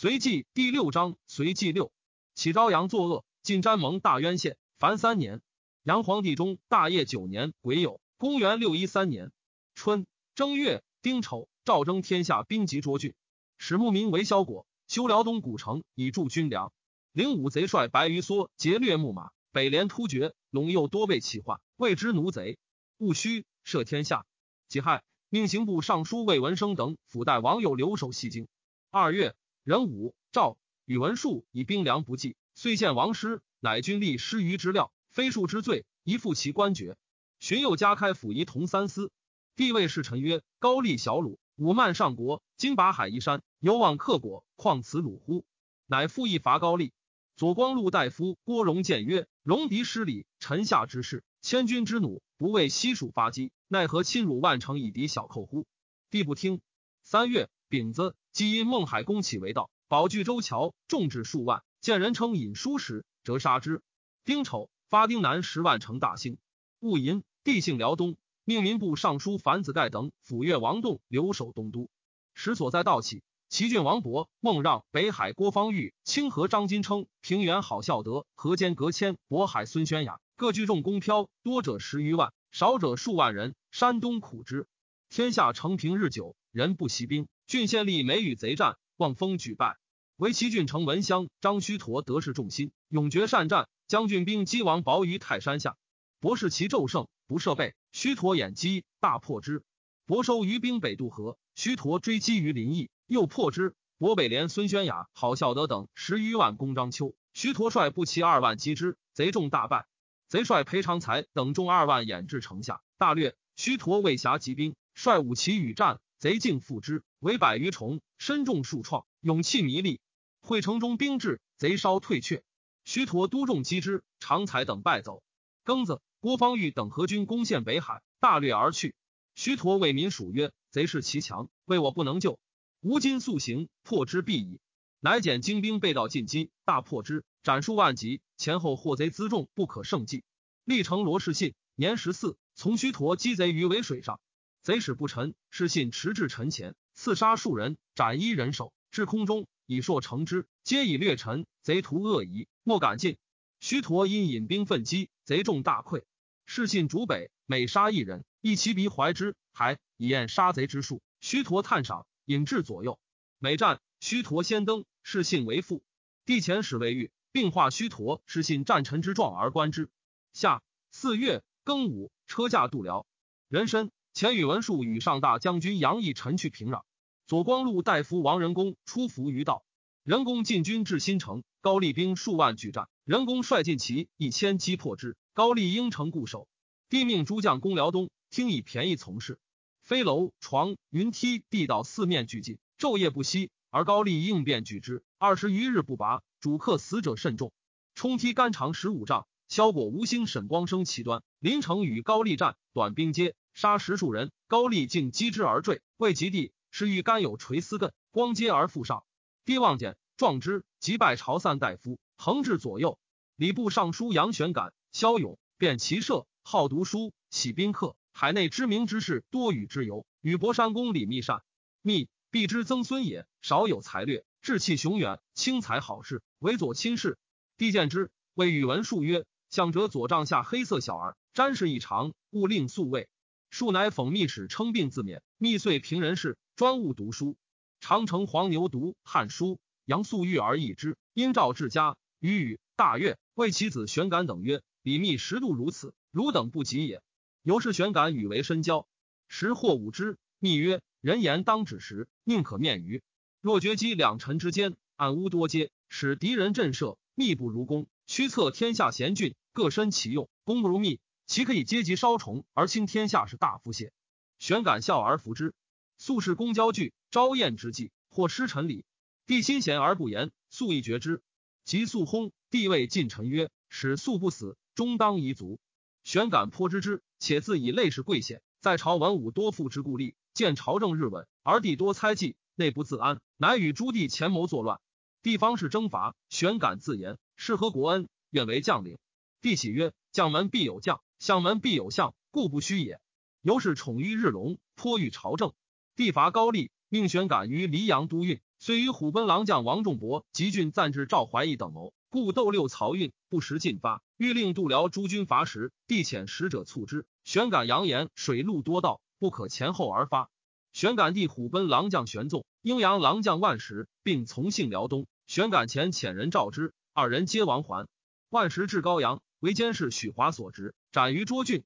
随记第六章，随记六，启朝阳作恶，进詹蒙大渊县，凡三年。杨皇帝中大业九年癸酉，公元六一三年春正月丁丑，赵征天下兵及涿郡，使牧民为萧果，修辽东古城，以助军粮。灵武贼帅白鱼梭劫掠木马，北连突厥，陇右多被起患，谓之奴贼。戊戌，赦天下。己亥，命刑部尚书魏文生等辅代王友留守西京。二月。人武，赵宇文述以兵粮不济，遂献王师，乃军力失于之料，非数之罪，宜复其官爵。荀攸加开府仪同三司。帝谓侍臣曰：“高丽小鲁，武慢上国，今拔海夷山，有望克果，况此鲁乎？”乃复议伐高丽。左光禄大夫郭荣谏曰：“戎狄失礼，臣下之事，千军之弩不为西蜀发击，奈何侵辱万城以敌小寇乎？”帝不听。三月丙子。即因孟海公起为道，保据州桥，众至数万。见人称引书时，折杀之。丁丑，发丁南十万乘大兴。戊寅，地姓辽东，命民部尚书樊子盖等抚越王栋留守东都。时所在道起，齐郡王伯、孟让、北海郭方域、清河张金称、平原郝孝德、河间隔谦、渤海孙宣雅各聚众公飘，多者十余万，少者数万人。山东苦之。天下承平日久，人不习兵。郡县吏每与贼战，望风举败。为齐郡城文乡张须陀得势众心，勇决善战。将军兵击王薄于泰山下，博士其骤胜，不设备。须陀掩击，大破之。博收余兵北渡河，须陀追击于临邑，又破之。博北连孙宣雅、郝孝德等十余万攻张丘，须陀率步骑二万击之，贼众大败。贼帅裴长才等众二万掩至城下，大略。须陀未辖集兵，率五骑与战。贼竟复之，为百余重，身中数创，勇气弥利。会城中兵至，贼稍退却。须陀督众击之，常才等败走。庚子，郭方玉等合军攻陷北海，大掠而去。须陀为民属曰：“贼势其强，为我不能救。吾今速行，破之必矣。”乃减精兵备道进击，大破之，斩数万级，前后获贼辎重不可胜计。历城罗氏信，年十四，从须陀击贼于尾水上。贼使不臣，是信持至臣前，刺杀数人，斩一人首，至空中，以硕成之，皆以略臣。贼徒恶疑，莫敢进。须陀因引兵奋击，贼众大溃。士信逐北，每杀一人，一其鼻怀之，还以验杀贼之术。须陀探赏，引至左右。每战，须陀先登，士信为副。帝遣使未遇，并化须陀是信战臣之状而观之。下四月庚午，车驾渡辽，人参。前宇文述与上大将军杨义臣去平壤，左光禄大夫王仁公出伏于道，仁公进军至新城，高丽兵数万拒战，仁公率进骑一千击破之，高丽应城固守。帝命诸将攻辽东，听以便宜从事，飞楼床云梯地道四面俱进，昼夜不息，而高丽应变举之，二十余日不拔，主客死者甚众，冲梯干长十五丈。萧果吴兴沈光生其端，临城与高丽战，短兵接。杀十数人，高丽竟击之而坠，未及地，是欲甘有垂丝亘，光接而复上。帝望见，壮之，即拜朝散大夫，横至左右。礼部尚书杨玄感、骁勇，便骑射，好读书，喜宾客。海内知名之士多与之游。与博山公李密善，密必之曾孙也，少有才略，志气雄远，轻才好事，为左亲事。帝见之，谓宇文述曰：“相者左帐下黑色小儿，瞻视异常，勿令宿卫。”庶乃讽密使称病自勉，密遂平人事，专务读书。长城黄牛读《汉书》，杨素玉而异之。因召至家，语语大悦，谓其子玄感等曰：“李密十度如此，汝等不及也。”由是玄感与为深交。时或武之，密曰：“人言当止时，宁可面于。若决击两臣之间，暗屋多阶，使敌人震慑，密不如攻。驱策天下贤俊，各身其用，攻不如密。”其可以阶级稍重而轻天下是大夫谢，玄感笑而服之。素是公交具朝宴之际，或失臣礼，帝心贤而不言，素亦绝之。即素薨，帝谓近臣曰：“使素不死，终当遗族。”玄感颇知之，且自以类氏贵显，在朝文武多负之故吏，见朝政日稳，而帝多猜忌，内不自安，乃与诸帝前谋作乱。帝方是征伐，玄感自言是何国恩，愿为将领。帝喜曰：“将门必有将。”相门必有相，故不虚也。由是宠于日隆，颇欲朝政。帝伐高丽，命玄感于黎阳都运，遂与虎贲郎将王仲伯、吉郡赞至赵怀义等谋，故斗六漕运不时进发，欲令度辽诸军伐时，帝遣使者促之。玄感扬言水陆多道，不可前后而发。玄感弟虎贲郎将玄纵、阴阳郎将万石，并从幸辽东。玄感前遣人召之，二人皆亡还。万石至高阳，为监视许华所执，斩于涿郡。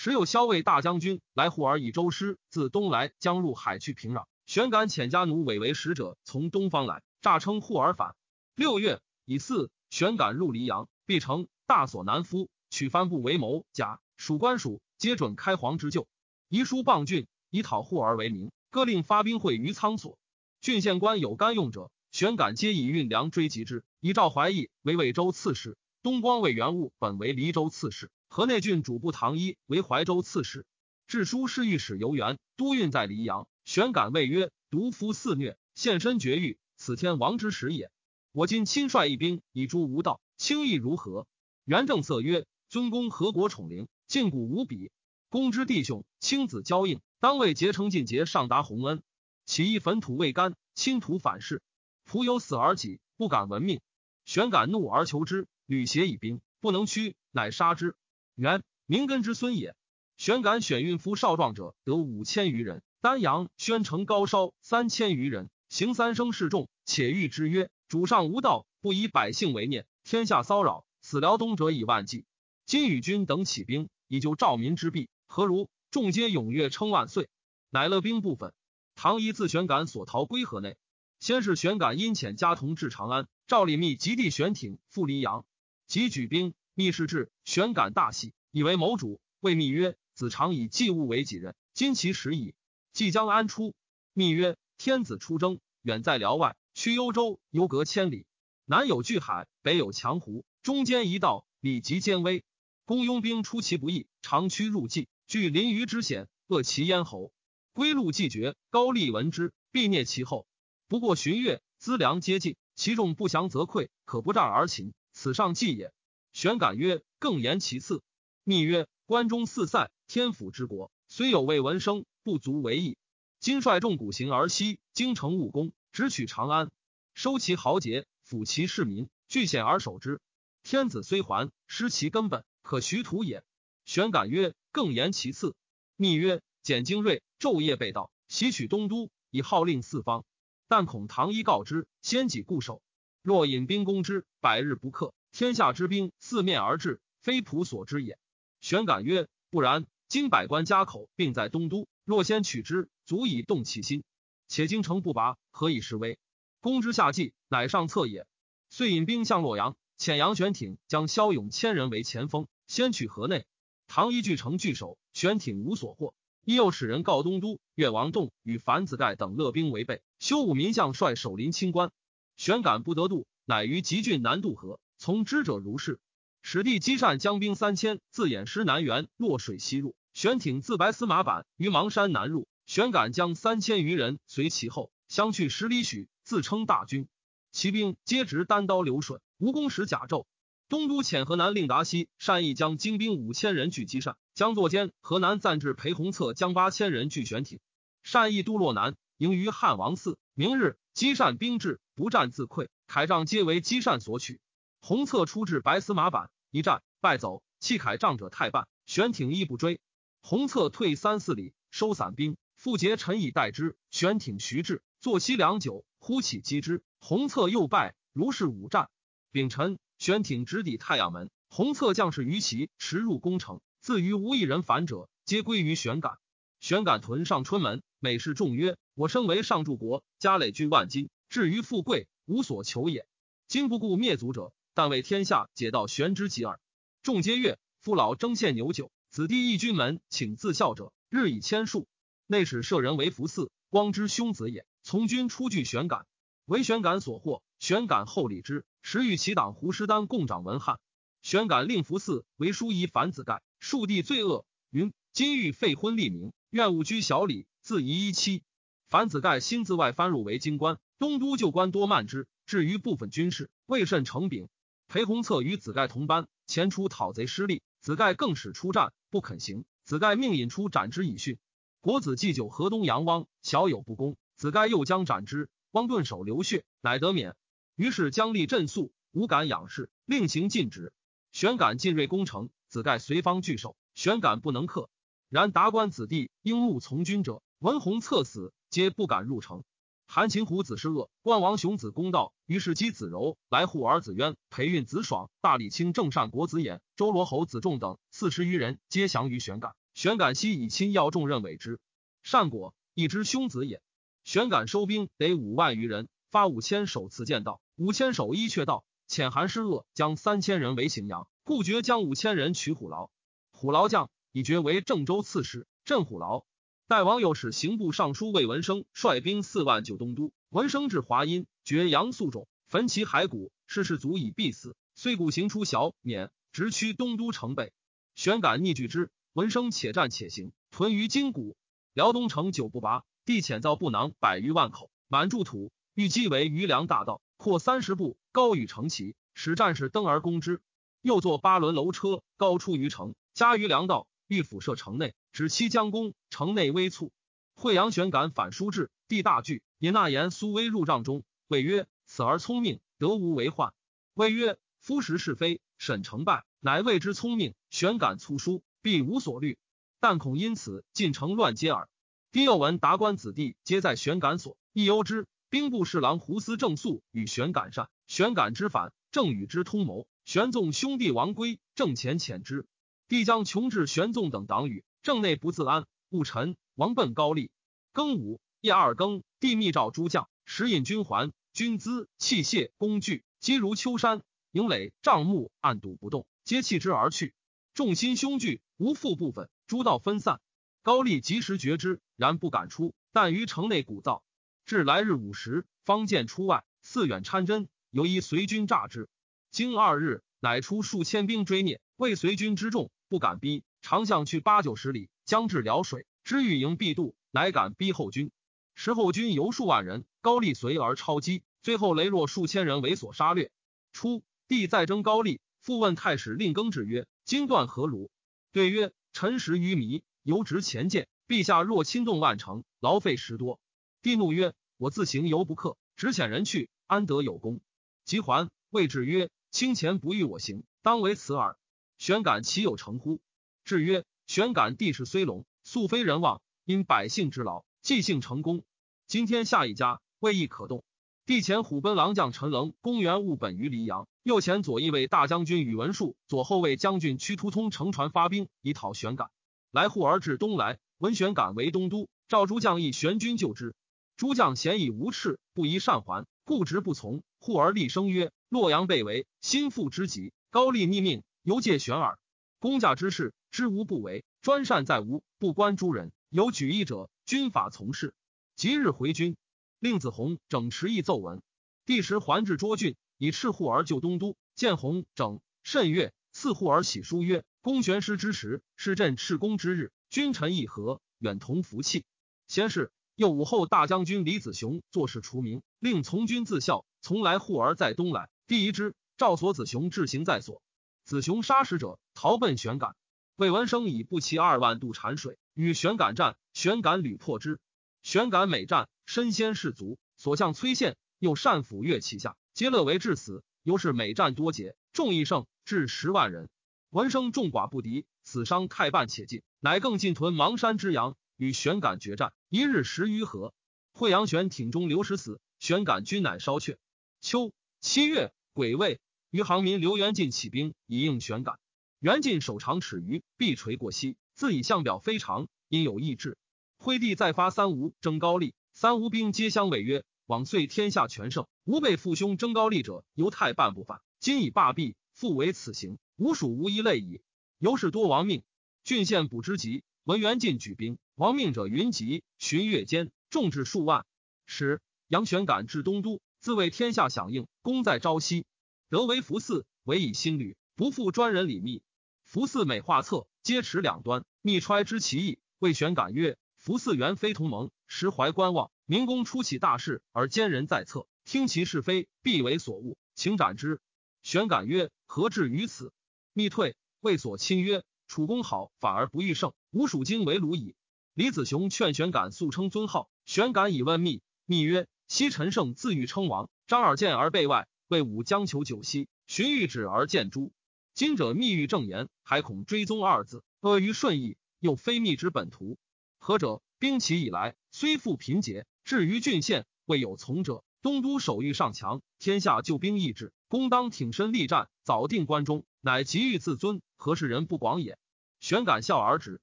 时有骁卫大将军来护而以周师自东来，将入海去平壤。玄感遣家奴伪为使者，从东方来，诈称护而返。六月乙巳，玄感入黎阳，必成大所南夫，取藩部为谋。甲属官属皆准开皇之旧，遗书傍郡，以讨护而为名。各令发兵会于仓所。郡县官有干用者，玄感皆以运粮追及之。以赵怀义为魏州刺史。东光魏元务本为黎州刺史，河内郡主簿唐一为怀州刺史。致书侍御史游元，都运在黎阳。玄感谓曰：“毒夫肆虐，现身绝狱，此天亡之时也。我今亲率一兵以诛无道，轻易如何？”元正色曰：“尊公何国宠灵，敬古无比。公之弟兄亲子交应，当为结成尽节，上达洪恩。起义坟土未干，亲土反噬，仆有死而己，不敢闻命。玄感怒而求之。”吕邪以兵不能屈，乃杀之。元明根之孙也。玄感选运夫少壮者得五千余人，丹阳、宣城高烧三千余人，行三生示众，且谕之曰：“主上无道，不以百姓为念，天下骚扰，死辽东者以万计。今与君等起兵，以救赵民之弊，何如？”众皆踊跃称万岁。乃勒兵部分。唐一自玄感所逃归河内。先是玄感因遣家童至长安，赵李密及弟玄挺赴黎阳。即举兵，密事至，玄感大喜，以为谋主。谓密曰：“子常以祭物为己任，今其时矣，即将安出？”密曰：“天子出征，远在辽外，去幽州，犹隔千里。南有巨海，北有强湖，中间一道，礼极坚危。公拥兵出其不意，长驱入计，据临榆之险，扼其咽喉。归路既绝，高丽闻之，必灭其后。不过旬月，资粮皆尽，其众不降则溃，可不战而擒。”此上计也。玄感曰：“更言其次。”密曰：“关中四塞，天府之国，虽有魏文生，不足为意。今率众古行而西，京城务工，直取长安，收其豪杰，抚其市民，据险而守之。天子虽还，失其根本，可徐图也。”玄感曰：“更言其次。”密曰：“简精锐，昼夜被盗，袭取东都，以号令四方。但恐唐一告之，先己固守。”若引兵攻之，百日不克，天下之兵四面而至，非仆所知也。玄感曰：“不然，今百官家口并在东都，若先取之，足以动其心。且京城不拔，何以示威？攻之下计，乃上策也。”遂引兵向洛阳，遣杨玄挺将骁勇千人为前锋，先取河内。唐一据城据守，玄挺无所获。亦又使人告东都越王栋与樊子盖等勒兵为备，修武民相率守临清关。玄感不得渡，乃于吉郡南渡河，从之者如是。使帝积善将兵三千，自偃师南援，落水西入。玄挺自白司马板于邙山南入，玄感将三千余人随其后，相去十里许，自称大军。骑兵皆执单刀流水，无弓矢甲胄。东都遣河南令达西善意将精兵五千人拒积善，将作监河南暂至裴弘策将八千人拒玄挺。善意都洛南，迎于汉王寺。明日。积善兵至，不战自溃，铠杖皆为积善所取。洪策出至白司马板，一战败走，弃铠杖者太半。玄挺亦不追，洪策退三四里，收散兵，复结陈以待之。玄挺徐至，坐息良久，忽起击之。洪策又败，如是五战。丙辰，玄挺直抵太阳门，洪策将士于其驰入宫城，自于无一人反者，皆归于玄感。玄感屯上春门，每事众曰：“我生为上柱国，家累居万金，至于富贵，无所求也。今不顾灭族者，但为天下解道玄之极耳。”众皆悦。父老争献牛酒，子弟义军门，请自孝者，日以千数。内使舍人为福寺，光之兄子也。从军出具玄感，为玄感所获。玄感厚礼之，时与其党胡师丹共掌文翰。玄感令福寺为书仪樊子盖，庶弟罪恶，云今欲废婚立名。愿勿居小礼，自遗一妻。樊子盖新自外藩入为京官，东都旧官多慢之。至于部分军事，未甚成柄。裴弘策与子盖同班，前出讨贼失利，子盖更使出战，不肯行。子盖命引出斩之以训。国子祭酒河东阳汪，小有不公，子盖又将斩之，汪顿首流血，乃得免。于是将立镇肃，无敢仰视，令行禁止。玄感进锐攻城，子盖随方拒守，玄感不能克。然达官子弟应募从军者，文弘策死，皆不敢入城。韩擒虎子是恶，关王雄子公道，于是姬子柔来护儿子渊，培运子爽、大理卿郑善国子衍、周罗侯子仲等四十余人，皆降于玄感。玄感悉以亲要重任委之。善果一之兄子也。玄感收兵得五万余人，发五千手次剑道，五千手一却道，遣韩师恶将三千人为荥阳，故决将五千人取虎牢。虎牢将以爵为郑州刺史，镇虎牢。代王又使刑部尚书魏文生率兵四万救东都。文生至华阴，绝杨素种，焚其骸骨，世事足以必死。虽古行出小免，直趋东都城北。玄感逆拒之，文生且战且行，屯于金谷。辽东城久不拔，地浅造不囊百余万口，满筑土，欲积为余粮大道，扩三十步，高与城齐，使战士登而攻之。又作八轮楼车，高出于城，加于粮道，欲辐射城内。指期将攻，城内危促。惠阳玄感反书至，地大惧，引纳言苏威入帐中，谓曰：“此儿聪明，得无为患。”谓曰：“夫识是非，审成败，乃谓之聪明。玄感粗疏，必无所虑，但恐因此进城乱接耳。”丁又闻达官子弟皆在玄感所，亦忧之。兵部侍郎胡思正肃与玄感善，玄感之反，正与之通谋。玄纵兄弟王归，正前遣之，帝将穷至玄纵等党羽。正内不自安，戊辰，王奔高丽。庚午夜二更，帝密诏诸将，时引军还，军资器械工具积如秋山，营垒帐幕暗堵不动，皆弃之而去。众心凶惧，无复部分，诸道分散。高丽及时觉之，然不敢出，但于城内鼓噪。至来日午时，方见出外，四远参真，犹疑随军诈之。经二日，乃出数千兵追灭，未随军之众不敢逼。长向去八九十里，将至辽水，知欲营必渡，乃敢逼后军。时后军由数万人，高丽随而超击，最后雷弱数千人为所杀掠。初，帝再征高丽，复问太史令庚之曰：“今断何如？”对曰：“臣时愚迷，犹执前见。陛下若亲动万城，劳费时多。”帝怒曰：“我自行犹不克，只遣人去，安得有功？”即还，谓之曰：“卿前不欲我行，当为此耳。玄感其有成乎？”至曰：玄感地势虽隆，素非人望，因百姓之劳，即兴成功。今天下一家，未易可动。帝前虎贲郎将陈棱公元务本于黎阳，右前左翼卫大将军宇文述，左后卫将军屈突通乘船发兵以讨玄感。来护而至东来，闻玄感为东都，召诸将议玄军救之。诸将嫌以无赤，不宜善还，故执不从。护而厉声曰：洛阳被围，心腹之急，高丽逆命，犹借玄耳。公家之事。知无不为，专善在吾，不关诸人。有举义者，军法从事。即日回军，令子弘整持义奏文。第时还至涿郡，以赤护而救东都。见弘整甚悦，赐护而喜书曰：“公玄师之时，是朕赤公之日，君臣议和，远同福气。”先是，又武后大将军李子雄做事除名，令从军自效，从来护而在东来。第一之，赵所子雄志行在所。子雄杀使者，逃奔玄感。魏文生以步骑二万渡产水，与玄感战，玄感屡破之。玄感每战，身先士卒，所向崔宪又善抚乐其下，皆乐为至死。由是每战多捷，众益胜，至十万人。文生众寡不敌，死伤太半且尽，乃更进屯邙山之阳，与玄感决战，一日十余合。惠阳玄挺中流矢死，玄感军乃烧却。秋七月癸未，余杭民刘元进起兵以应玄感。袁晋手长尺余，臂垂过膝，自以相表非常，因有意志。徽帝再发三吴征高丽，三吴兵皆相违曰：“往遂天下全胜，吾辈父兄征高丽者，犹太半不犯。今已罢弊，复为此行，吾属无一类矣。由是多亡命。郡县补之急，闻袁晋举兵，亡命者云集，旬月间众至数万。使杨玄感至东都，自为天下响应，功在朝夕，得为福嗣，委以新旅，不负专人礼密。福嗣每画册，皆持两端，密揣之其意。谓玄感曰：“福嗣原非同盟，实怀观望。明公出起大事，而奸人在侧，听其是非，必为所恶，请斩之。”玄感曰：“何至于此？”密退，谓所亲曰：“楚公好，反而不欲胜，吾蜀今为虏矣。”李子雄劝玄感速称尊号，玄感以问密。密曰：“昔陈胜自欲称王，张耳见而被外，魏武将求九锡，荀彧止而见诸。今者密欲正言，还恐追踪二字，阿谀顺义，又非密之本图。何者？兵起以来，虽复贫竭，至于郡县，未有从者。东都守御上强，天下救兵易志，公当挺身力战，早定关中，乃急欲自尊，何事人不广也？玄感笑而止。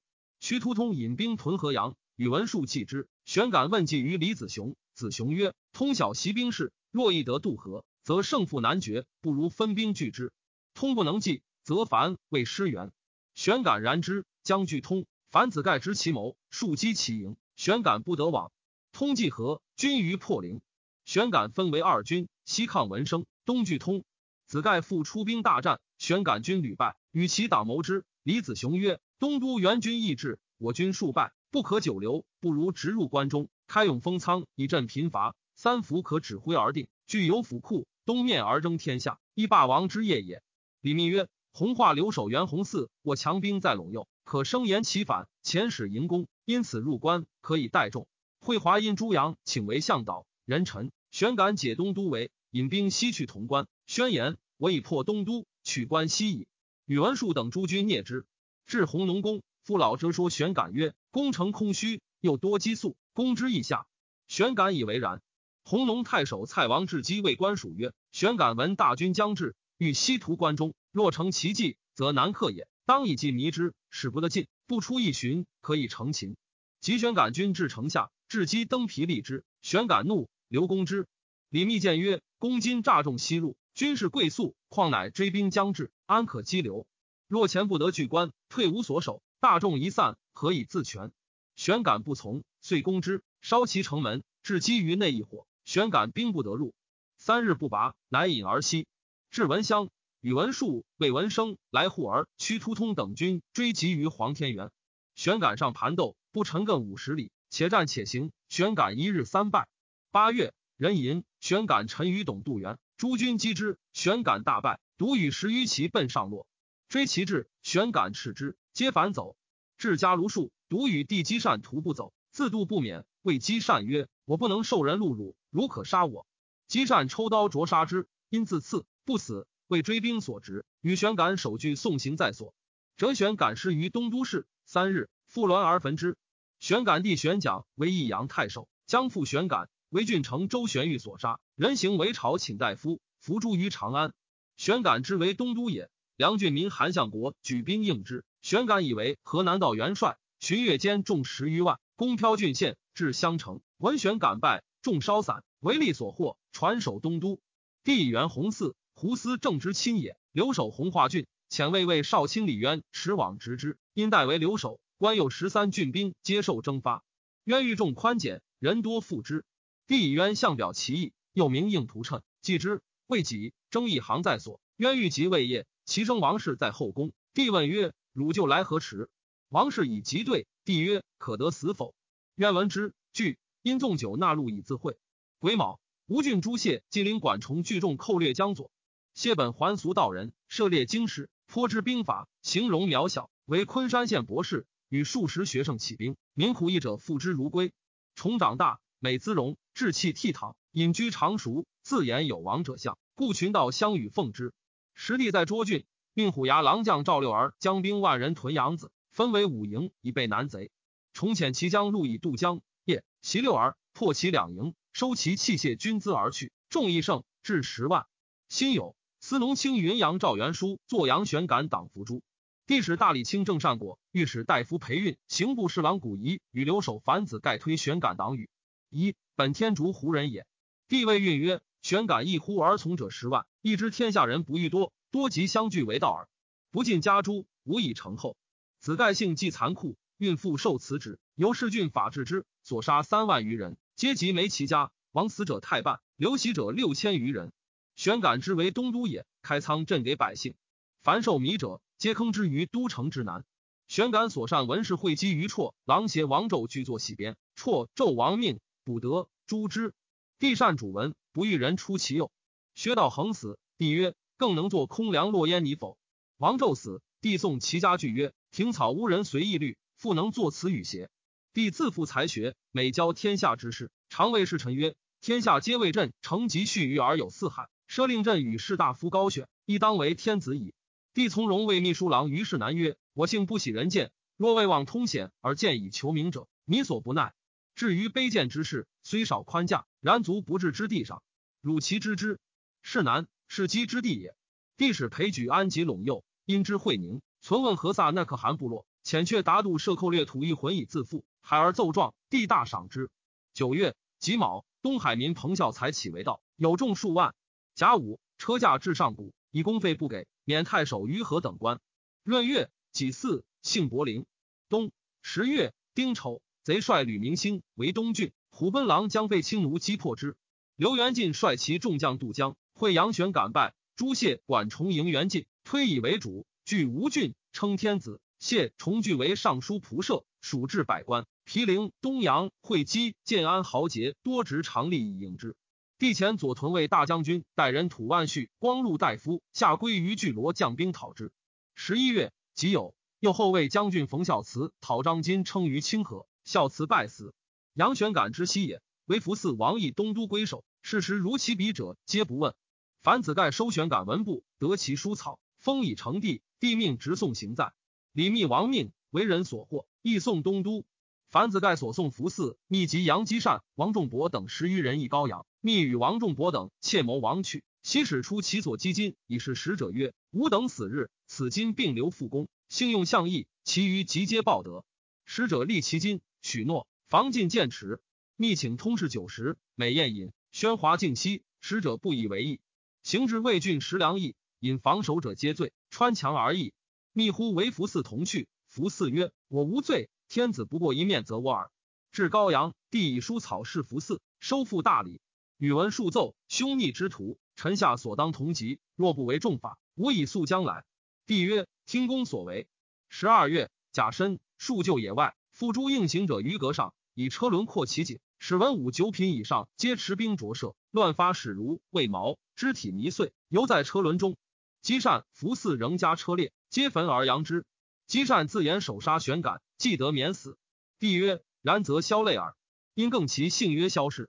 屈突通引兵屯河阳，宇文述弃之。玄感问计于李子雄，子雄曰：“通晓习兵事，若易得渡河，则胜负难决，不如分兵拒之。通不能计，则凡为失援。”玄感然之，将拒通。樊子盖知其谋，数击其营，玄感不得往。通济河，军于破陵。玄感分为二军，西抗文生，东拒通。子盖复出兵大战，玄感军屡败，与其党谋之。李子雄曰：“东都援军易至，我军数败，不可久留，不如直入关中，开永丰仓，以镇贫乏。三伏可指挥而定，具有府库，东面而争天下，一霸王之业也。”李密曰：“红化留守袁弘嗣，我强兵在陇右。”可声言其反，遣使迎攻，因此入关，可以待众。惠华因朱阳请为向导，人臣玄感解东都围，引兵西去潼关。宣言：我已破东都，取关西矣。宇文述等诸军蹑之。至弘农宫，父老折说玄感曰：攻城空虚，又多激素，攻之易下。玄感以为然。弘农太守蔡王至基谓官属曰：玄感闻大军将至，欲西屠关中，若成其计，则难克也。当以计迷之，使不得进。不出一旬，可以成擒。及玄感军至城下，至击登皮立之。玄感怒，刘公之。李密谏曰：“公今诈众西入，军事贵速，况乃追兵将至，安可激流？若前不得据关，退无所守，大众一散，何以自全？”玄感不从，遂攻之，烧其城门，至积于内一火。玄感兵不得入，三日不拔，乃引而西，至闻香。宇文述、魏文生来护儿，屈突通等军追击于黄天元。玄感上盘斗，不陈更五十里，且战且行。玄感一日三败。八月，壬寅，玄感陈于董杜原，诸军击之，玄感大败，独与十余骑奔上洛，追其至，玄感斥之，皆反走。至家如数，独与帝积善徒步走，自度不免。谓积善曰：“我不能受人戮辱，如可杀我。”积善抽刀灼杀之，因自刺不死。为追兵所执，与玄感首据送行在所。折玄感失于东都市，三日复鸾而焚之。玄感弟玄讲为益阳太守，将复玄感为郡城周玄玉所杀。人行为朝请大夫，伏诛于长安。玄感之为东都也。梁郡民韩相国举兵应之。玄感以为河南道元帅，巡越间众十余万，攻飘郡县，至襄城。闻玄感败，众烧散，为利所获，传守东都。帝元弘嗣。胡思正之亲也，留守弘化郡，遣卫为少卿李渊驰往执之，因代为留守。官有十三郡兵，接受征发。渊欲众宽简，人多附之。帝以渊相表其意，又名应图谶，继之。未己征一行在所，渊欲即位业，其生王氏在后宫。帝问曰：“汝就来何迟？”王氏以即对。帝曰：“可得死否？”渊闻之，惧，因纵酒纳禄以自会。癸卯，吴郡朱谢金陵管崇聚众寇掠江左。谢本还俗道人，涉猎经史，颇知兵法，形容渺小，为昆山县博士，与数十学生起兵，民苦役者付之如归。崇长大，美姿容，志气倜傥，隐居常熟，自言有王者相，故群道相与奉之。实地在涿郡，命虎牙郎将赵六儿将兵万人屯阳子，分为五营，以备南贼。重遣其将入以渡江，夜袭六儿，破其两营，收其器械军资而去，众益胜，至十万。辛酉。司农卿云阳赵元书作阳玄感党伏诛。帝使大理卿郑善果、御史大夫裴运、刑部侍郎古仪与留守樊子盖推玄感党羽。一本天竺胡人也。帝谓运曰：玄感一呼而从者十万，亦知天下人不欲多，多即相聚为道耳。不尽家诸，无以成后。子盖性既残酷，运复受此旨，由世郡法治之，所杀三万余人，皆及没其家，亡死者太半，流徙者六千余人。玄感之为东都也，开仓赈给百姓，凡受米者，皆坑之于都城之南。玄感所善文士会稽于绰，狼邪王纣具作喜鞭，绰纣王命，卜得诛之。帝善主文，不欲人出其右。薛道衡死，帝曰：更能作空梁落烟，你否？王纣死，帝送其家具曰：庭草无人随意律，复能作此语邪？帝自负才学，每教天下之事，常谓侍臣曰。天下皆为朕成吉续于而有四海，设令朕与士大夫高选，亦当为天子矣。帝从容为秘书郎于是南曰：我幸不喜人见，若未望通显而见以求名者，民所不耐。至于卑贱之事，虽少宽价，然足不至之地上。汝其知之，是南，是积之地也。帝使裴举安及陇右，因之会宁，存问何萨那可汗部落，遣却达度射寇掠土一魂以自负。海而奏状，帝大赏之。九月己卯，东海民彭孝才起为道，有众数万。甲午，车驾至上谷，以公费不给，免太守于和等官。闰月己巳，幸伯陵。冬十月丁丑，贼帅吕明星为东郡，虎贲郎将被青奴击破之。刘元进率其众将渡江，会杨玄赶败。朱谢管崇迎元进，推以为主，据吴郡，称天子。谢重据为尚书仆射，属至百官。毗陵、东阳、会稽、建安豪杰多执常吏以应之。帝前左屯卫大将军代人土万绪、光禄大夫下归于巨罗将兵讨之。十一月己酉，右后卫将军冯孝慈讨张金，称于清河。孝慈败死。杨玄感之西也。为福寺王义东都归守，事实如其笔者，皆不问。樊子盖收玄感文部，得其书草，封以成帝。帝命直送行在。李密亡命，为人所获，亦送东都。樊子盖所送福寺，密集杨基善、王仲伯等十余人，亦高阳。密与王仲伯等窃谋亡去。西使出其所积金，以示使者曰：“吾等死日，此金并留复公，幸用相义，其余即皆报得。”使者立其金，许诺，防进见耻。密请通事酒食，美宴饮，喧哗静息。使者不以为意。行至魏郡食粮邑，引防守者皆醉，穿墙而已。密呼为福嗣同去。福嗣曰：“我无罪，天子不过一面，则我耳。”至高阳，帝以书草示福嗣，收复大礼。宇文述奏：“凶逆之徒，臣下所当同级。若不为重法，吾以速将来。”帝曰：“听公所为。”十二月，甲申，数就野外，付诸应行者于阁上，以车轮扩其颈。使文武九品以上皆持兵着射，乱发矢如未毛，肢体迷碎，犹在车轮中。积善、福嗣仍加车裂，皆焚而扬之。积善自言手杀玄感，既得免死。帝曰：“然则消泪耳。”因更其姓曰萧氏。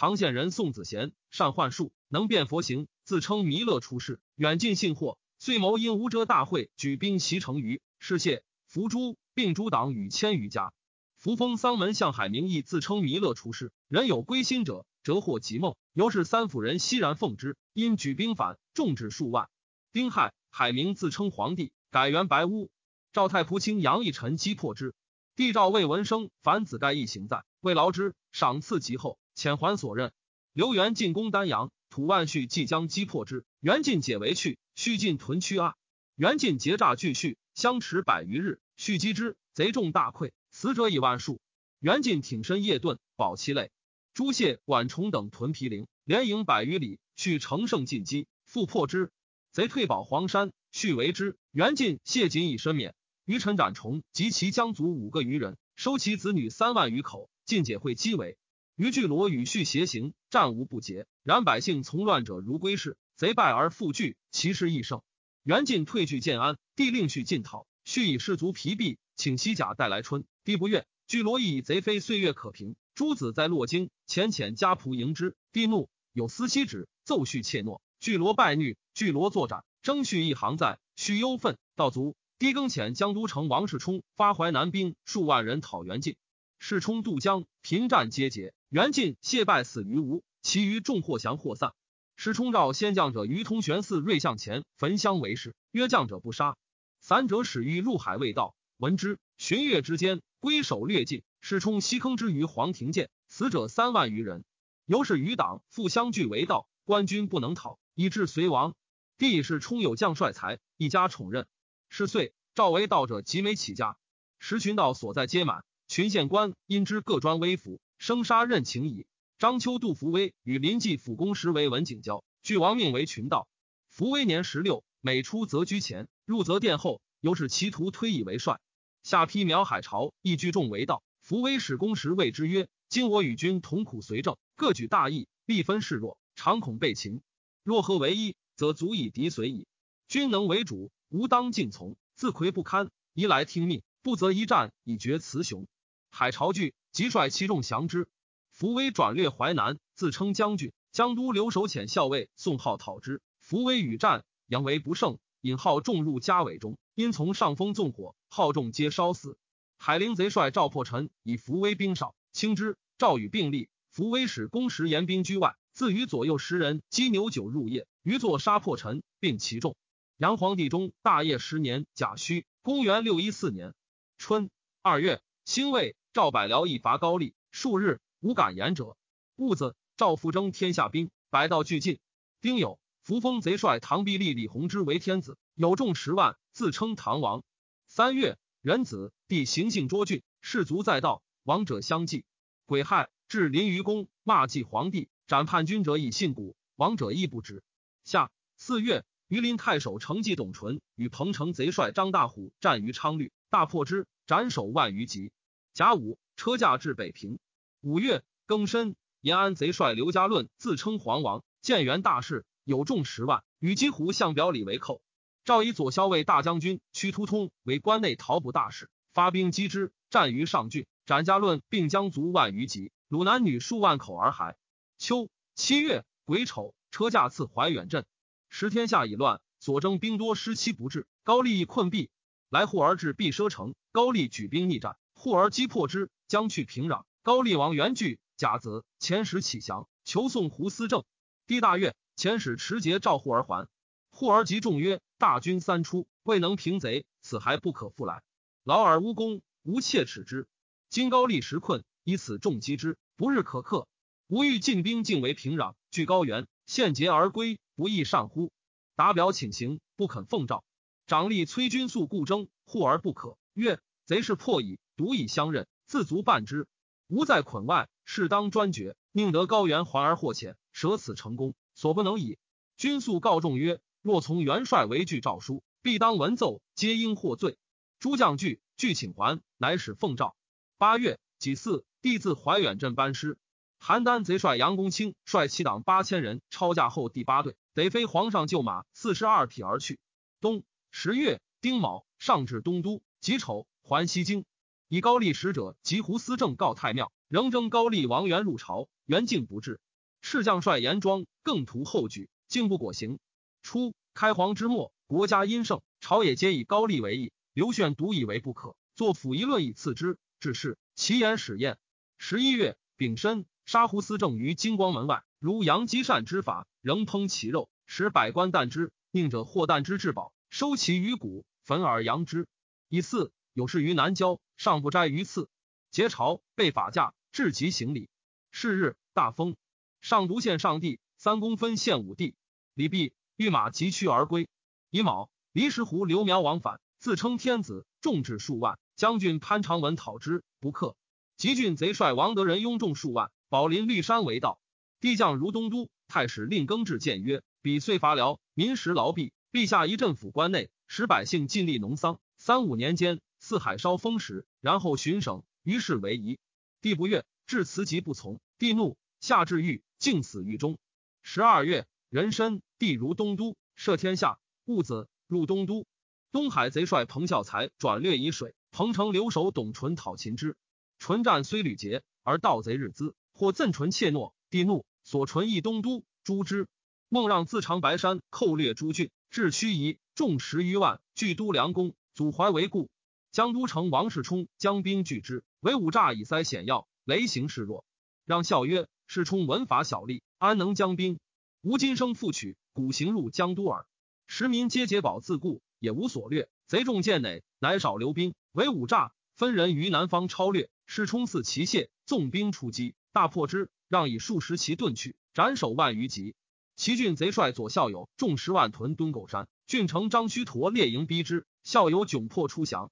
唐县人宋子贤善幻术，能辨佛形，自称弥勒出世，远近信惑，遂谋因无遮大会，举兵袭成于是谢伏诛，并诸党与千余家。扶风桑门向海明义自称弥勒出世，人有归心者，折获吉梦。由是三府人熙然奉之，因举兵反，众至数万。丁亥，海明自称皇帝，改元白乌。赵太仆卿杨义臣击破之。帝诏魏文生、樊子盖一行在，未劳之，赏赐极厚，遣还所任。刘元进攻丹阳，土万绪即将击破之，元进解围去，续进屯区阿。元进结诈拒续，相持百余日，续击之，贼众大溃。死者以万数，袁进挺身夜遁，保其类。朱谢、管崇等屯毗陵，连营百余里，续乘胜进击，复破之。贼退保黄山，续为之。袁进、谢瑾以身免。于臣斩崇及其将族五个余人，收其子女三万余口，尽解会击围。于巨罗与续协行，战无不捷。然百姓从乱者如归市，贼败而复聚，其势亦盛。元进退据建安，帝令续进讨，续以士卒疲弊，请西甲带来春。帝不悦，巨罗以贼非岁月可平。诸子在洛京，遣遣家仆迎之。帝怒，有司西旨奏续怯诺。巨罗败虐，巨罗作斩。征续一行在，续忧愤，道卒。帝更遣江都城王世充发淮南兵数万人讨袁进。世充渡江，频战皆捷。袁进谢败死于吴，其余众获降获散。世充召先将者于通玄寺瑞向前焚香为誓，曰将者不杀。散者使欲入海未到，闻之，旬月之间。归守略尽，世充西坑之于黄庭见，死者三万余人。由是余党复相聚为道，官军不能讨，以致隋亡。帝是充有将帅才，一家宠任。是岁，赵为道者极美起家，时群道所在皆满。群县官因之各专威服，生杀任情矣。张丘、杜伏威与临济府公时为文景交，据王命为群道。伏威年十六，每出则居前，入则殿后，由是其徒推以为帅。下邳苗海潮，亦聚众为道。伏威使公时谓之曰：“今我与君同苦随政，各举大义，必分示弱，常恐被擒。若合为一，则足以敌随矣。君能为主，吾当尽从。自魁不堪，宜来听命；不则一战以决雌雄。”海潮惧，即率其众降之。伏威转略淮南，自称将军。江都留守遣校尉宋浩讨之，伏威与战，阳为不胜，引号众入家尾中，因从上风纵火，号众皆烧死。海陵贼帅赵破臣以伏威兵少，轻之。赵与并立，伏威使攻时严兵居外，自与左右十人击牛酒入夜，余作杀破陈，并其众。杨皇帝中大业十年甲戌，公元六一四年春二月，辛未，赵百僚一伐高丽，数日无敢言者。戊子，赵复征天下兵，百道俱进。丁酉，扶风贼帅唐必立李弘之为天子，有众十万，自称唐王。三月，壬子，帝行幸卓郡，士卒在道，王者相继。癸亥，至临榆宫，骂祭皇帝，斩叛军者以信古，王者亦不止。夏四月。榆林太守承继董纯与彭城贼帅张大虎战于昌律，大破之，斩首万余级。甲午，车驾至北平。五月庚申，延安贼帅刘家论自称皇王，建元大事，有众十万，与击虎相表里为寇。诏以左骁卫大将军屈突通为关内讨捕大使，发兵击之，战于上郡，斩家论，并将卒万余级，虏男女数万口而还。秋七月癸丑，车驾次怀远镇。时天下已乱，左征兵多，失期不至。高丽亦困壁，来护而至毕奢城。高丽举兵逆战，护而击破之，将去平壤。高丽王元惧，甲子，遣使启降，求送胡思政。帝大悦，遣使持节召护而还。护而急众曰：“大军三出，未能平贼，此还不可复来。劳而无功，无切齿之。今高丽时困，以此重击之，不日可克。吾欲进兵，竟为平壤，据高原，献节而归。”不亦善乎？达表请行，不肯奉诏。长吏崔君素故征，护而不可。曰：贼势破矣，独以相任，自足半之。吾在捆外，事当专决，宁得高原还而获遣，舍此成功，所不能已。君素告众曰：若从元帅为据诏书，必当文奏，皆应获罪。诸将惧，惧请还，乃使奉诏。八月己巳，帝自怀远镇班师。邯郸贼帅杨公卿率其党八千人抄驾后第八队。得飞皇上旧马四十二匹而去。冬十月丁卯，上至东都。己丑，还西京。以高丽使者及胡思政告太庙，仍征高丽王元入朝，元敬不至。赤将帅严庄更图后举，竟不果行。初，开皇之末，国家殷盛，朝野皆以高丽为义。刘炫独以为不可，作辅一论以次之。至是，其言始验。十一月丙申，杀胡思政于金光门外。如杨基善之法，仍烹其肉，使百官啖之。宁者获啖之至宝，收其鱼骨，焚而扬之。以四有事于南郊，上不摘鱼刺。结朝被法驾，至极行礼。是日大风，上独献上帝，三公分献武帝。李毕御马疾趋而归。乙卯，离石湖刘苗往返，自称天子，众至数万。将军潘长文讨之，不克。吉郡贼帅王德仁拥众数万，保临绿山为道。帝将如东都太史令更至谏曰：“彼遂伐辽，民食劳弊。陛下一镇抚关内，使百姓尽力农桑。三五年间，四海稍丰时，然后巡省，于是为宜。帝不悦，至辞疾不从。帝怒，下至狱，竟死狱中。十二月，壬申，帝如东都，赦天下。戊子，入东都。东海贼帅彭孝才转略以水，彭城留守董纯讨秦之。纯战虽屡捷，而盗贼日滋，或赠纯怯懦。帝怒。所纯邑东都，诛之。孟让自长白山寇掠诸郡，至盱眙，众十余万，据都梁公，祖怀为故。江都城王世充将兵拒之，为武诈以塞险要，雷行示弱。让笑曰：“世充文法小吏，安能将兵？吾今生复取，古行入江都耳。时民皆解保自固，也无所掠。贼众见馁，乃少留兵，为武诈，分人于南方超掠。世充似其械，纵兵出击，大破之。”让以数十骑遁去，斩首万余级。齐郡贼帅左校友众十万屯敦狗山，郡城张须陀列营逼之，校友窘迫出降。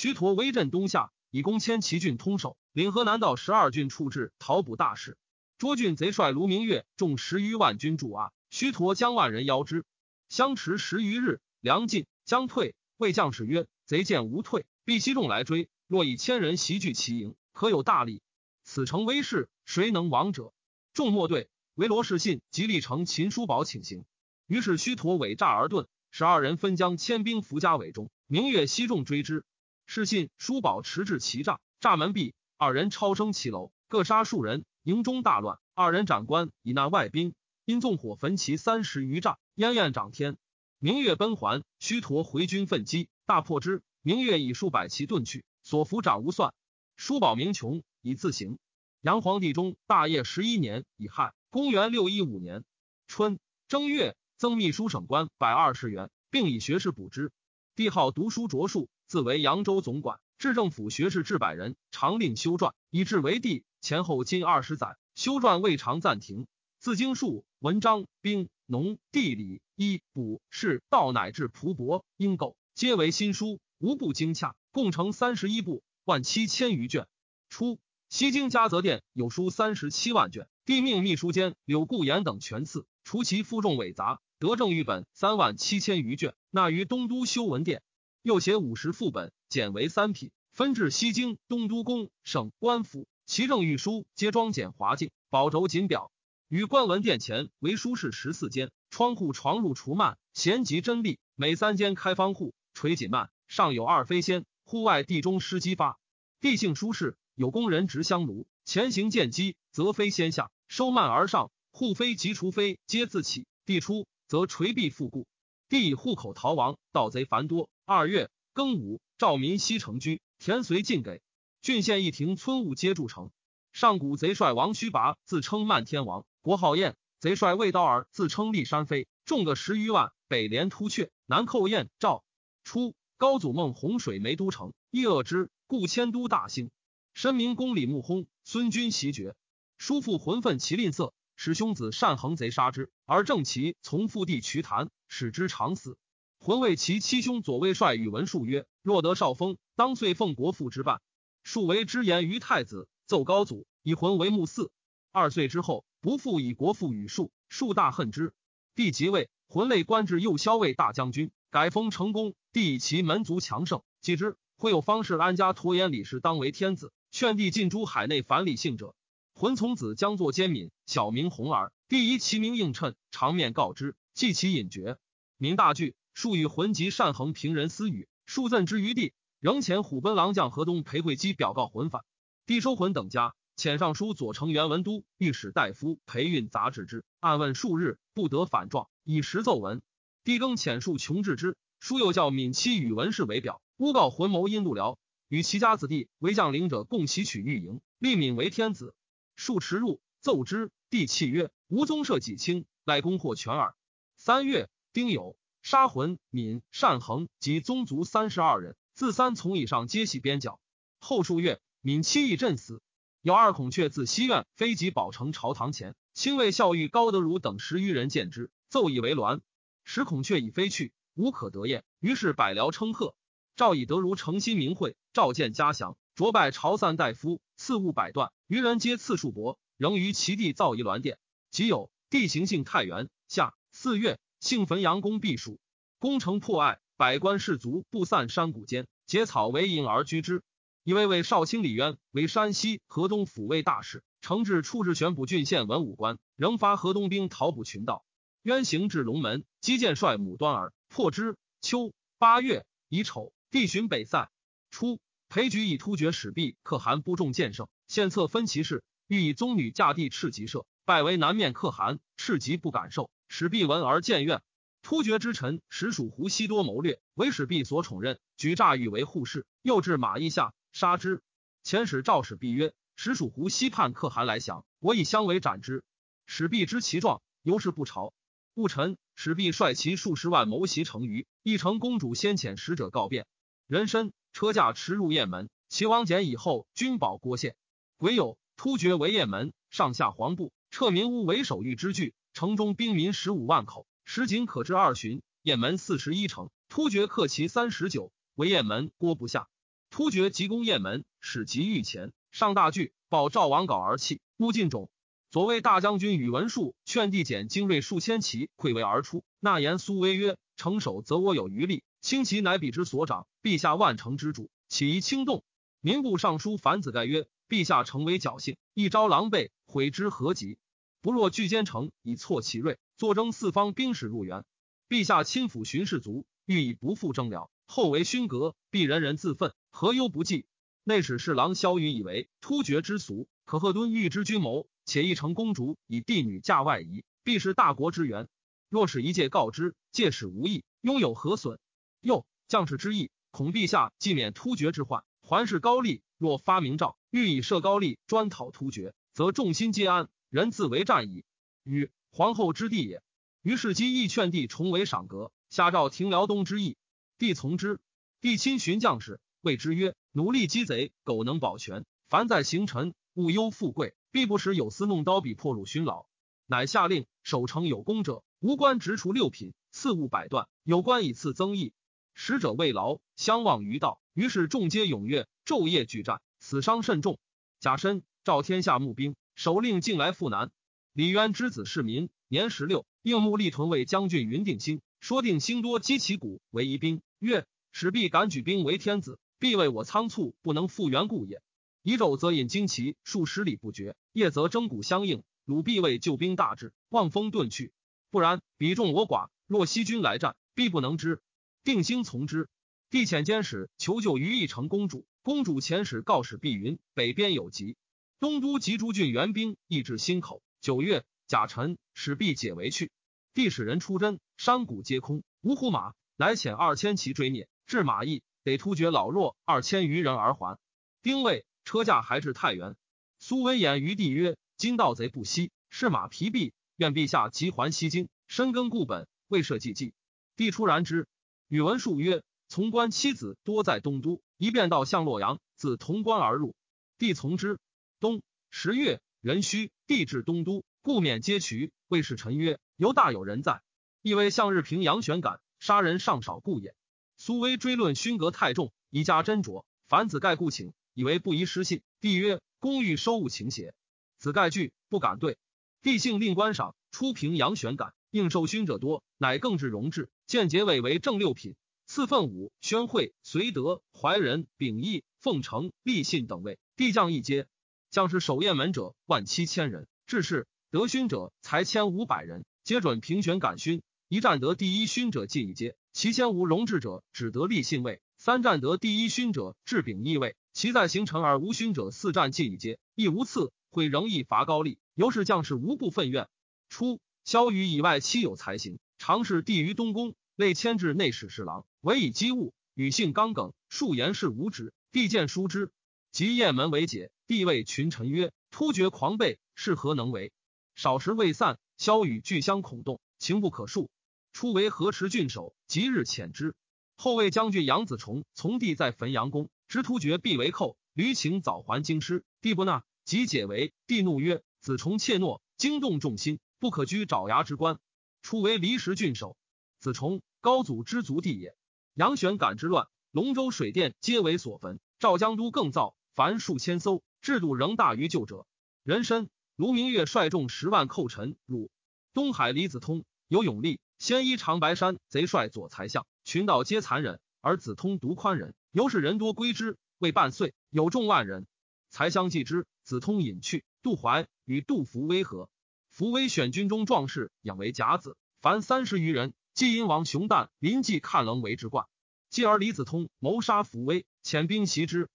徐陀威震东下，以攻迁齐郡通守，领河南道十二郡处置讨捕大事。涿郡贼帅卢明月众十余万军驻阿，须陀将万人邀之，相持十余日，粮尽，将退。魏将士曰：“贼见无退，必西众来追。若以千人袭拒其营，可有大利。此城威势。”谁能亡者？众莫对。唯罗士信及立成秦叔宝请行。于是虚陀伪诈而遁。十二人分将千兵伏家尾中。明月西众追之。士信叔宝持至其栅，栅门闭。二人超升其楼，各杀数人。营中大乱，二人斩官以纳外兵，因纵火焚其三十余丈，烟焰涨天。明月奔还，须陀回军奋击，大破之。明月以数百骑遁去，所俘斩无算。叔宝明穷，以自行。杨皇帝中大业十一年乙亥，公元六一五年春正月，增秘书省官百二十员，并以学士补之。帝号读书卓数，自为扬州总管，至政府学士至百人，常令修撰，以至为帝。前后近二十载，修撰未尝暂停。自经术、文章、兵、农、地理、医、卜、士、道，乃至蒲帛、应构，皆为新书，无不精洽，共成三十一部，万七千余卷。初。西京嘉泽殿有书三十七万卷，帝命秘书监柳固言等全赐，除其负重伪杂，得正御本三万七千余卷，纳于东都修文殿。又写五十副本，简为三品，分至西京、东都宫、省、官府。其正御书皆装简华净，宝轴锦表。于官文殿前为书室十四间，窗户床褥除幔，闲极真丽。每三间开方户，垂锦幔，上有二飞仙。户外地中施机发，地性舒适。有工人执香炉，前行见机，则飞仙下，收幔而上。户飞及除飞，皆自起。地出，则垂臂复固。地以户口逃亡，盗贼繁多。二月庚午，赵民西城居，田随尽给。郡县一庭村务皆筑成。上古贼帅王须拔自称漫天王，国号燕；贼帅魏道尔自称立山飞，众个十余万。北连突厥，南寇燕赵。初，高祖梦洪水没都城，亦恶之，故迁都大兴。申明公李穆薨，孙君袭爵，叔父浑愤其吝啬，使兄子善横贼杀之，而正其从父弟瞿昙，使之长死。浑谓其七兄左卫帅宇文述曰：“若得少封，当遂奉国父之办。”述为之言于太子，奏高祖，以浑为穆嗣。二岁之后，不复以国父与数，数大恨之。帝即位，浑累官至右骁卫大将军，改封成功。帝以其门族强盛，继之，会有方士安家陀言李氏当为天子。劝帝尽诸海内凡理性者，浑从子将作奸敏，小名弘儿。帝以其名应称，长面告之，记其隐绝。民大惧，数与浑及善衡平人私语，数赠之于帝。仍遣虎贲郎将河东裴会稽表告魂反，帝收魂等家，遣尚书左丞元文都御史大夫裴运杂治之，暗问数日，不得反状，以实奏文。帝更遣数穷治之，书又叫闵妻与文氏为表，诬告魂谋阴度辽。与其家子弟为将领者共袭取御营，立敏为天子。数持入奏之，帝泣曰：“吾宗社己清，赖公获全耳。”三月，丁酉，杀浑、闵、单衡及宗族三十二人，自三从以上皆系边角。后数月，闵妻亦阵死。有二孔雀自西苑飞及宝城朝堂前，亲卫孝玉高德儒等十余人见之，奏以为鸾。使孔雀已飞去，无可得厌。于是百僚称贺。赵以德如诚心明会，召见嘉祥，卓拜朝散大夫，赐物百段，余人皆赐数帛，仍于其地造一銮殿。即有地形性太原下四月，幸汾阳宫避暑，攻城破隘，百官士卒不散山谷间，结草为营而居之。以为为少卿李渊为山西河东抚慰大使，承制处置选补郡县文武官，仍发河东兵讨捕群盗。渊行至龙门，击剑帅母端儿，破之。秋八月乙丑。帝巡北塞，初，裴矩以突厥使毕可汗不重剑圣，献策分其事，欲以宗女嫁帝赤吉射，拜为南面可汗，赤吉不敢受，使必闻而见怨。突厥之臣实属胡西多谋略，为使必所宠任，举诈欲为护士，又至马邑下杀之。遣使赵使必曰：“实属胡西叛可汗来降，我以相为斩之。”使必知其状，由是不朝。戊辰，使必率其数十万谋袭成于一城，公主先遣使者告变。人参车驾驰入雁门，齐王简以后，君保郭县。癸酉，突厥为雁门，上下黄布，撤民屋为守御之具。城中兵民十五万口，时仅可至二旬。雁门四十一城，突厥克其三十九，为雁门郭不下。突厥急攻雁门，使急御前，上大惧，报赵王稿而弃，乌尽种。左卫大将军宇文述劝帝减精锐数千骑，溃围而出。纳言苏威曰：“城守则我有余力。”轻骑乃彼之所长，陛下万城之主，岂宜轻动？民部尚书樊子盖曰：“陛下诚为侥幸，一朝狼狈，悔之何及？不若聚坚城，以挫其锐，坐征四方兵士入援。陛下亲抚巡视卒，欲以不复征辽。后为勋阁，必人人自愤，何忧不济？内史侍郎萧云以为突厥之俗，可贺敦欲之君谋，且一城公主以帝女嫁外夷，必是大国之源。若使一介告之，借使无益，拥有何损？又将士之意，恐陛下既免突厥之患，还是高丽。若发明诏，欲以设高丽专讨突厥，则众心皆安，人自为战矣。与皇后之地也。于是姬亦劝帝重为赏格，下诏停辽东之意。帝从之。帝亲寻将士，谓之曰：“努力击贼，苟能保全，凡在行臣，勿忧富贵，必不使有司弄刀笔破辱勋劳。”乃下令守城有功者，无官直除六品，赐物百段；有官以赐增邑。使者未劳，相望于道。于是众皆踊跃，昼夜俱战，死伤甚重。甲申，召天下募兵，首令进来赴南。李渊之子世民，年十六，应募立屯卫将军云定兴，说定兴多击其鼓为疑兵，曰：“使必敢举兵为天子，必为我仓促不能复原故也。一昼则引旌旗数十里不绝，夜则征鼓相应，鲁必为救兵大至，望风遁去。不然，彼众我寡，若西军来战，必不能之。”定兴从之。帝遣监使求救于义城公主，公主遣使告使碧云北边有急，东都及诸郡援兵亦至心口。九月，甲辰，使必解围去。帝使人出征，山谷皆空，无胡马，乃遣二千骑追灭，至马邑，得突厥老弱二千余人而还。丁未，车驾还至太原。苏威言于帝曰：“今盗贼不息，是马疲弊，愿陛下急还西京，深耕固本，未设计计。”帝出然之。宇文述曰：“从官妻子多在东都，一便到向洛阳，自潼关而入。”帝从之。冬十月。壬戌，帝至东都，故免皆渠。魏氏臣曰：“犹大有人在。”亦为向日平阳玄感杀人尚少故也。苏威追论勋格太重，以加斟酌。凡子盖故请，以为不宜失信。帝曰：“公欲收物情邪？”子盖惧，不敢对。帝幸令观赏，初平阳玄感，应受勋者多，乃更至荣至，见结尾为正六品，赐奋武、宣惠、绥德、怀仁、秉义、奉承、立信等位。帝降一阶。将士守雁门者万七千人，致仕得勋者才千五百人，皆准平选感勋。一战得第一勋者进一阶，其先无荣至者只得立信位；三战得第一勋者至秉义位，其在行臣而无勋者四战进一阶，亦无次。会仍亦伐高丽，由是将士无不愤怨。初，萧雨以外妻有才行，常侍帝于东宫，累迁至内史侍郎，唯以机务，语性刚耿，数言事无止。帝见书之，及雁门为解。帝谓群臣曰：“突厥狂悖，是何能为？”少时未散，萧雨俱相恐动，情不可恕。初为河池郡守，即日遣之。后魏将军杨子重从帝在汾阳宫，知突厥必为寇，驴请早还京师。帝不纳，即解围。帝怒曰：“子重怯懦，惊动众心，不可居爪牙之官。”初为离石郡守。子重高祖之族弟也。杨玄感之乱，龙州水殿皆为所焚。赵江都更造，凡数千艘。制度仍大于旧者。人参卢明月率众十万寇陈入东海。李子通有勇力，先依长白山贼帅左才相，群盗皆残忍，而子通独宽仁，由是人多归之。未半岁，有众万人。才相继之，子通隐去。杜怀与杜伏威和，伏威选军中壮士，养为甲子，凡三十余人。既因王熊旦临济看棱为之冠。继而李子通谋杀伏威，遣兵袭之，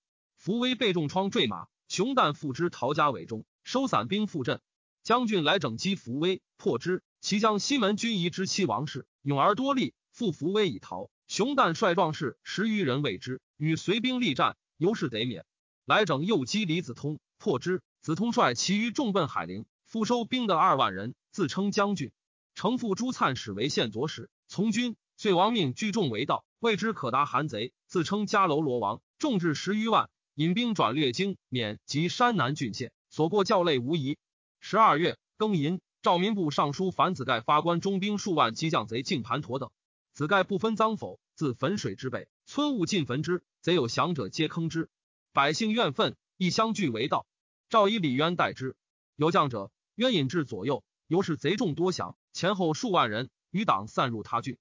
伏威被重创坠马。熊旦复之陶家尾中，收散兵复阵。将军来整击伏威，破之。其将西门军仪之妻王氏勇而多力，复伏威以逃。熊旦率壮士十余人为之，与随兵力战，由是得免。来整又击李子通，破之。子通率其余众奔海陵，复收兵的二万人，自称将军。承父朱粲使为县左使，从军。遂亡命聚众为道，谓之可达韩贼，自称迦楼罗王，众至十余万。引兵转略京、免及山南郡县，所过教类无疑。十二月庚寅，赵民部尚书樊子盖发官中兵数万击将贼进盘陀等。子盖不分赃否，自汾水之北，村务尽焚之。贼有降者，皆坑之。百姓怨愤，亦相聚为道。赵以李渊代之。有将者，渊引至左右，由是贼众多降，前后数万人，余党散入他郡。